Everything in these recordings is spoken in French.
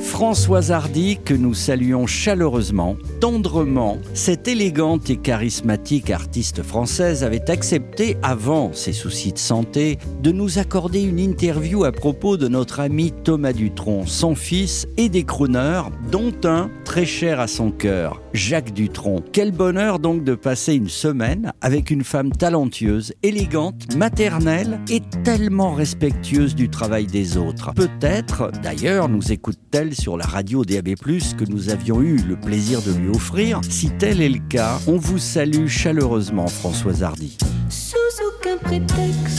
Françoise Hardy, que nous saluons chaleureusement, tendrement, cette élégante et charismatique artiste française avait accepté, avant ses soucis de santé, de nous accorder une interview à propos de notre ami Thomas Dutronc, son fils et des crooners, dont un très cher à son cœur, Jacques Dutronc. Quel bonheur donc de passer une semaine avec une femme talentueuse, élégante, maternelle et tellement respectueuse du travail des autres. Peut-être, d'ailleurs, nous écoute-t-elle sur la radio DAB+, que nous avions eu le plaisir de lui offrir. Si tel est le cas, on vous salue chaleureusement, Françoise Hardy. Sous aucun prétexte,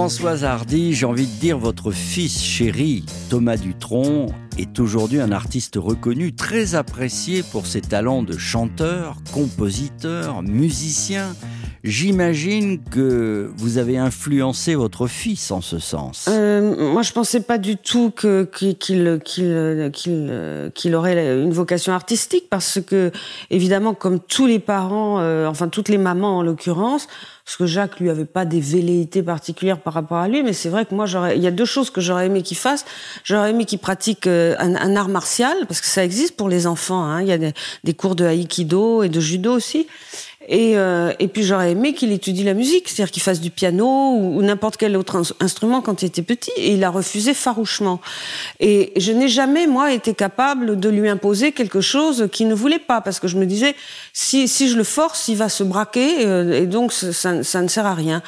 Françoise Hardy, j'ai envie de dire votre fils chéri, Thomas Dutronc, est aujourd'hui un artiste reconnu, très apprécié pour ses talents de chanteur, compositeur, musicien. J'imagine que vous avez influencé votre fils en ce sens. Euh, moi, je pensais pas du tout que qu'il qu'il qu'il qu'il qu'il aurait une vocation artistique parce que évidemment, comme tous les parents, euh, enfin toutes les mamans en l'occurrence, parce que Jacques lui avait pas des velléités particulières par rapport à lui, mais c'est vrai que moi, j'aurais, il y a deux choses que j'aurais aimé qu'il fasse. J'aurais aimé qu'il pratique euh, un, art martial parce que ça existe pour les enfants. Hein. Il y a des, cours de haïkido et de judo aussi. Et, euh, et puis j'aurais aimé qu'il étudie la musique, c'est-à-dire qu'il fasse du piano ou, n'importe quel autre ins- instrument quand il était petit. Et il a refusé farouchement. Et je n'ai jamais, moi, été capable de lui imposer quelque chose qu'il ne voulait pas, parce que je me disais, si, je le force, il va se braquer, euh, et donc ça, ne sert à rien.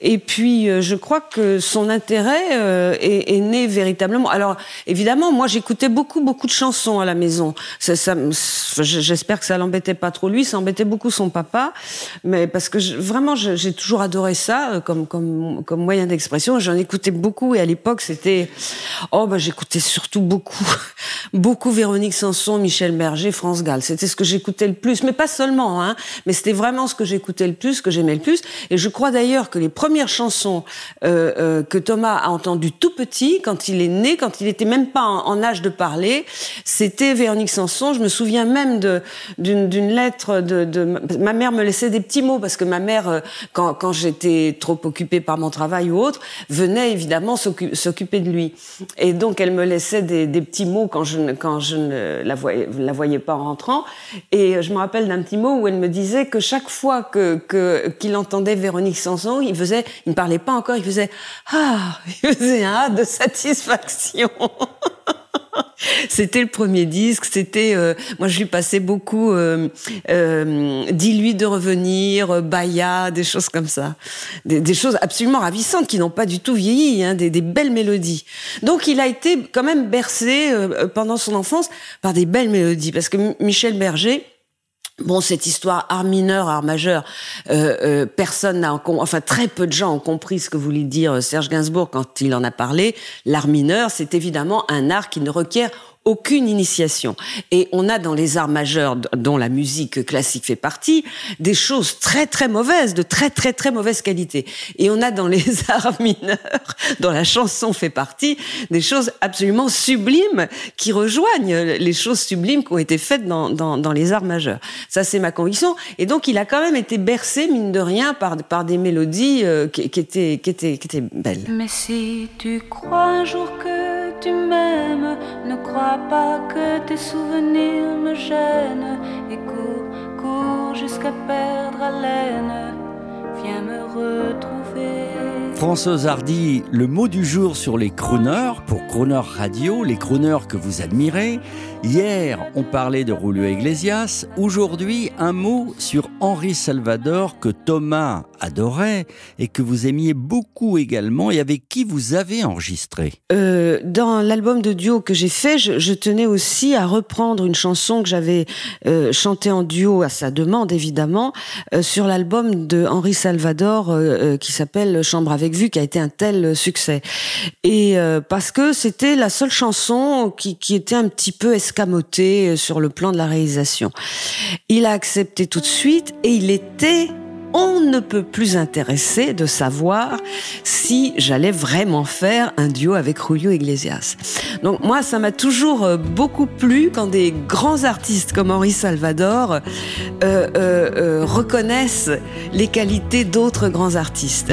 Et puis, euh, je crois que son intérêt est, né véritablement. Alors, évidemment, moi, j'écoutais beaucoup, beaucoup de chansons à la maison. J'espère que ça l'embêtait pas trop lui, ça embêtait beaucoup son papa, mais parce que vraiment, j'ai toujours adoré ça euh, comme comme comme moyen d'expression. J'en écoutais beaucoup et à l'époque, c'était oh bah j'écoutais surtout beaucoup, beaucoup Véronique Sanson, Michel Berger, France Gall. C'était ce que j'écoutais le plus, mais pas seulement, hein. Mais c'était vraiment ce que j'écoutais le plus, que j'aimais le plus. Et je crois d'ailleurs que les premières chansons euh, euh, que Thomas a entendues tout petit, quand il est né, quand il était même pas en, âge de parler, c'était Véronique Sanson. Je me souviens même d'une lettre de, ma mère me laissait des petits mots parce que ma mère, euh, quand, j'étais trop occupée par mon travail ou autre, venait évidemment s'occu- s'occuper de lui. Et donc elle me laissait des petits mots quand je ne, quand je ne la voyais, pas en rentrant. Et je me rappelle d'un petit mot où elle me disait que chaque fois que- qu'il entendait Véronique Sanson, il faisait, il ne parlait pas encore, il faisait ah, il faisait un ah de satisfaction. C'était le premier disque. C'était, euh, moi, je lui passais beaucoup. Euh, euh, Dis-lui de revenir, euh, Baya, des choses comme ça, des, choses absolument ravissantes qui n'ont pas du tout vieilli, hein, des, des belles mélodies. Donc, il a été quand même bercé euh, pendant son enfance par des belles mélodies, parce que Michel Berger. Bon, cette histoire art mineur, art majeur, euh, euh, personne n'a, enfin très peu de gens ont compris ce que voulait dire euh, Serge Gainsbourg quand il en a parlé. L'art mineur, c'est évidemment un art qui ne requiert aucune initiation. Et on a dans les arts majeurs, dont la musique classique fait partie, des choses très très mauvaises, de très très très mauvaise qualité. Et on a dans les arts mineurs, dont la chanson fait partie, des choses absolument sublimes qui rejoignent les choses sublimes qui ont été faites dans, dans, les arts majeurs. Ça, c'est ma conviction. Et donc, il a quand même été bercé, mine de rien, par, par des mélodies euh, qui, qui, étaient, qui, étaient, qui étaient belles. Mais si tu crois un jour que tu m'aimes, ne crois pas que tes souvenirs me gênent. Et cours, cours jusqu'à perdre haleine. Viens me retrouver. Françoise Hardy, le mot du jour sur les crooners, pour Crooner Radio, les crooners que vous admirez. Hier, on parlait de Julio Iglesias. Aujourd'hui, un mot sur Henri Salvador que Thomas adorait et que vous aimiez beaucoup également et avec qui vous avez enregistré. Euh, dans l'album de duo que j'ai fait, je, tenais aussi à reprendre une chanson que j'avais euh, chantée en duo à sa demande évidemment euh, sur l'album de Henri Salvador qui s'appelle Chambre avec vue qui a été un tel succès et parce que c'était la seule chanson qui, était un petit peu escamotée sur le plan de la réalisation. Il a accepté tout de suite et il était on ne peut plus intéressé de savoir si j'allais vraiment faire un duo avec Julio Iglesias. Donc moi, ça m'a toujours euh, beaucoup plu quand des grands artistes comme Henri Salvador euh, euh, euh, reconnaissent les qualités d'autres grands artistes.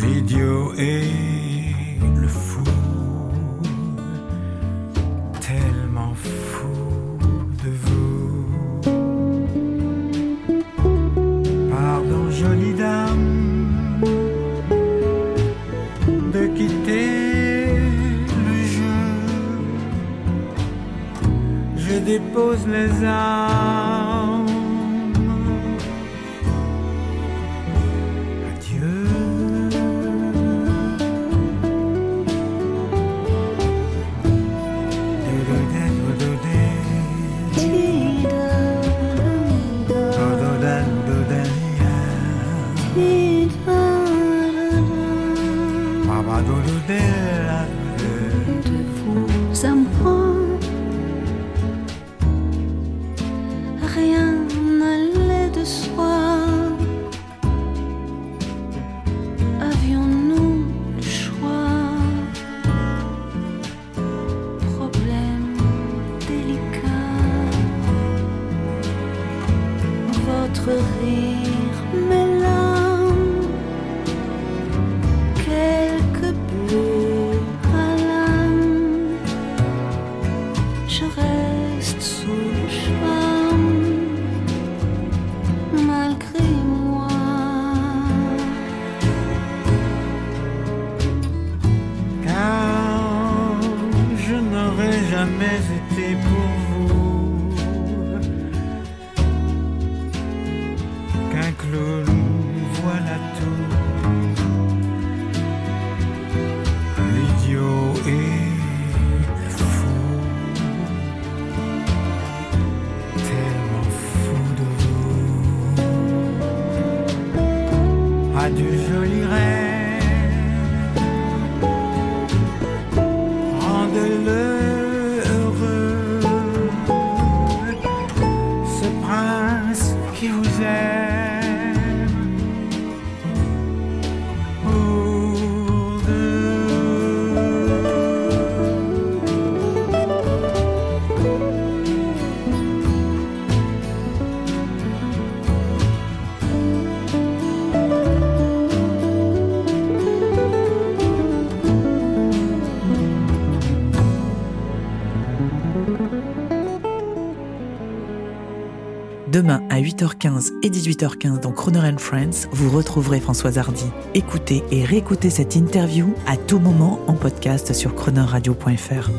L'idiot et le fou, tellement fou de vous. Pardon, jolie dame, de quitter le jeu. Je dépose les armes. Votre Demain à 8h15 et 18h15 dans Croner and Friends, vous retrouverez Françoise Hardy. Écoutez et réécoutez cette interview à tout moment en podcast sur cronerradio.fr.